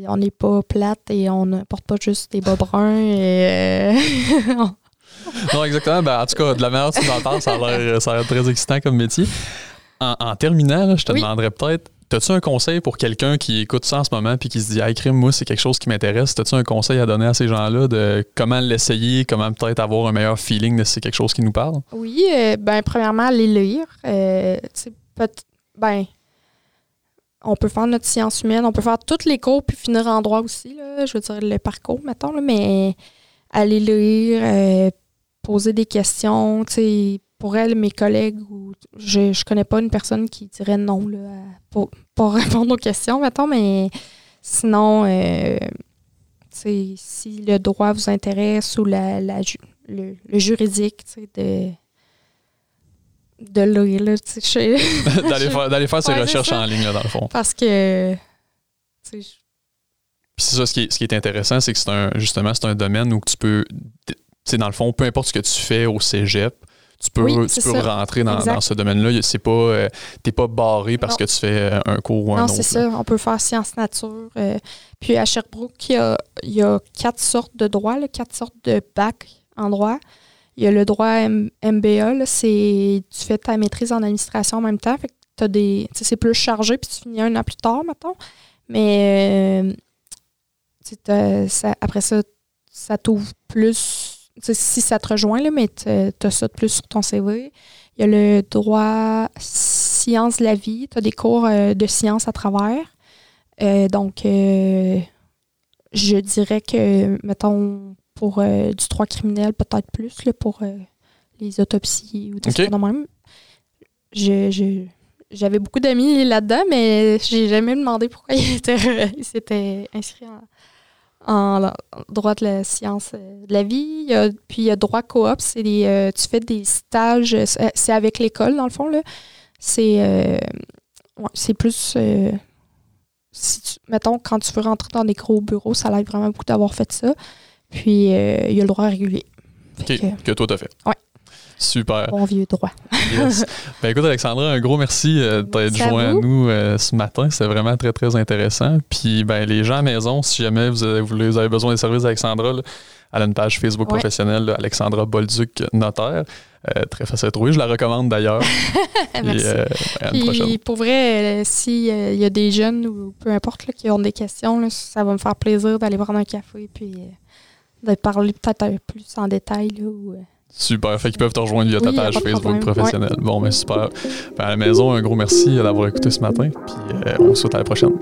on n'est pas plate et on ne porte pas juste des bas bruns. Et, euh, Non, exactement. Ben, en tout cas, de la manière dont tu m'en parles, ça a l'air ça a l'air très excitant comme métier. En, en terminant, là, je te Oui. demanderais peut-être, as-tu un conseil pour quelqu'un qui écoute ça en ce moment puis qui se dit, hey, crime, moi, c'est quelque chose qui m'intéresse. As-tu un conseil à donner à ces gens-là de comment l'essayer, comment peut-être avoir un meilleur feeling de si c'est quelque chose qui nous parle? oui, euh, ben, premièrement, aller lire. Euh, ben, on peut faire notre science humaine, on peut faire tous les cours puis finir en droit aussi, là, je veux dire le parcours, mettons, là, mais aller lire, euh, poser des questions, tu sais, pour elle, mes collègues, ou je, je connais pas une personne qui dirait non là, pour, pour répondre aux questions, mettons, mais sinon, euh, si le droit vous intéresse ou la, la ju- le, le juridique, tu sais, de de lire, là, tu sais, d'aller, faire, d'aller faire ses Ouais, recherches en ligne, là, dans le fond. parce que, tu sais, c'est ça, ce qui est, ce qui est intéressant, c'est que c'est un, justement, c'est un domaine où tu peux, tu sais, dans le fond, peu importe ce que tu fais au cégep, tu peux, Oui, tu c'est peux rentrer dans, ce domaine-là. C'est pas, euh, t'es pas barré parce Non. que tu fais euh, un cours ou un Non, autre. c'est là. ça. On peut faire sciences nature. euh, puis à Sherbrooke, il y a, il y a quatre sortes de droits, là, quatre sortes de bac en droit. Il y a le droit M- MBA, c'est tu fais ta maîtrise en administration en même temps. Fait que t'as des. C'est plus chargé, puis tu finis un an plus tard, mettons. Mais euh, ça- après ça, ça t'ouvre plus. Si ça te rejoint, là, mais tu as ça de plus sur ton CV. Il y a le droit sciences de la vie. Tu as des cours euh, de sciences à travers. Euh, donc, euh, je dirais que, mettons, pour du droit criminel, peut-être plus, là, pour les autopsies ou des Ok. trucs de même. Je- je- J'avais beaucoup d'amis là-dedans, mais j'ai jamais demandé pourquoi ils étaient- ils s'étaient inscrits en, en- droit de la science euh, de la vie. Il y a- puis il y a droit coop, c'est des, euh, tu fais des stages, euh, c'est avec l'école dans le fond. là. C'est euh, ouais, c'est plus. euh, si tu- mettons, quand tu veux rentrer dans des gros bureaux, ça l'aide vraiment beaucoup d'avoir fait ça. Puis euh, il y a le droit régulier. Fait OK, que, que toi, t'as fait. Ouais. Super. bon vieux droit. Yes. ben écoute, Alexandra, un gros merci euh, d'être joint à nous euh, ce matin. C'est vraiment très, très intéressant. Puis, ben, les gens à maison, si jamais vous avez, vous avez besoin des services d'Alexandra, elle a une page Facebook Ouais. professionnelle, là, Alexandra Bolduc Notaire. Euh, très facile à trouver. Je la recommande d'ailleurs. Merci. euh, à une prochaine. Puis pour vrai, s'il y a des jeunes ou peu importe là, qui ont des questions, là, ça va me faire plaisir d'aller prendre un café puis de parler peut-être plus en détail. Là, ou, Super. Fait qu'ils peuvent te rejoindre via ta Oui, page Facebook problème. professionnelle. Bon, mais super. Ben, à la maison, un gros merci d'avoir écouté ce matin. Puis euh, on se souhaite à la prochaine.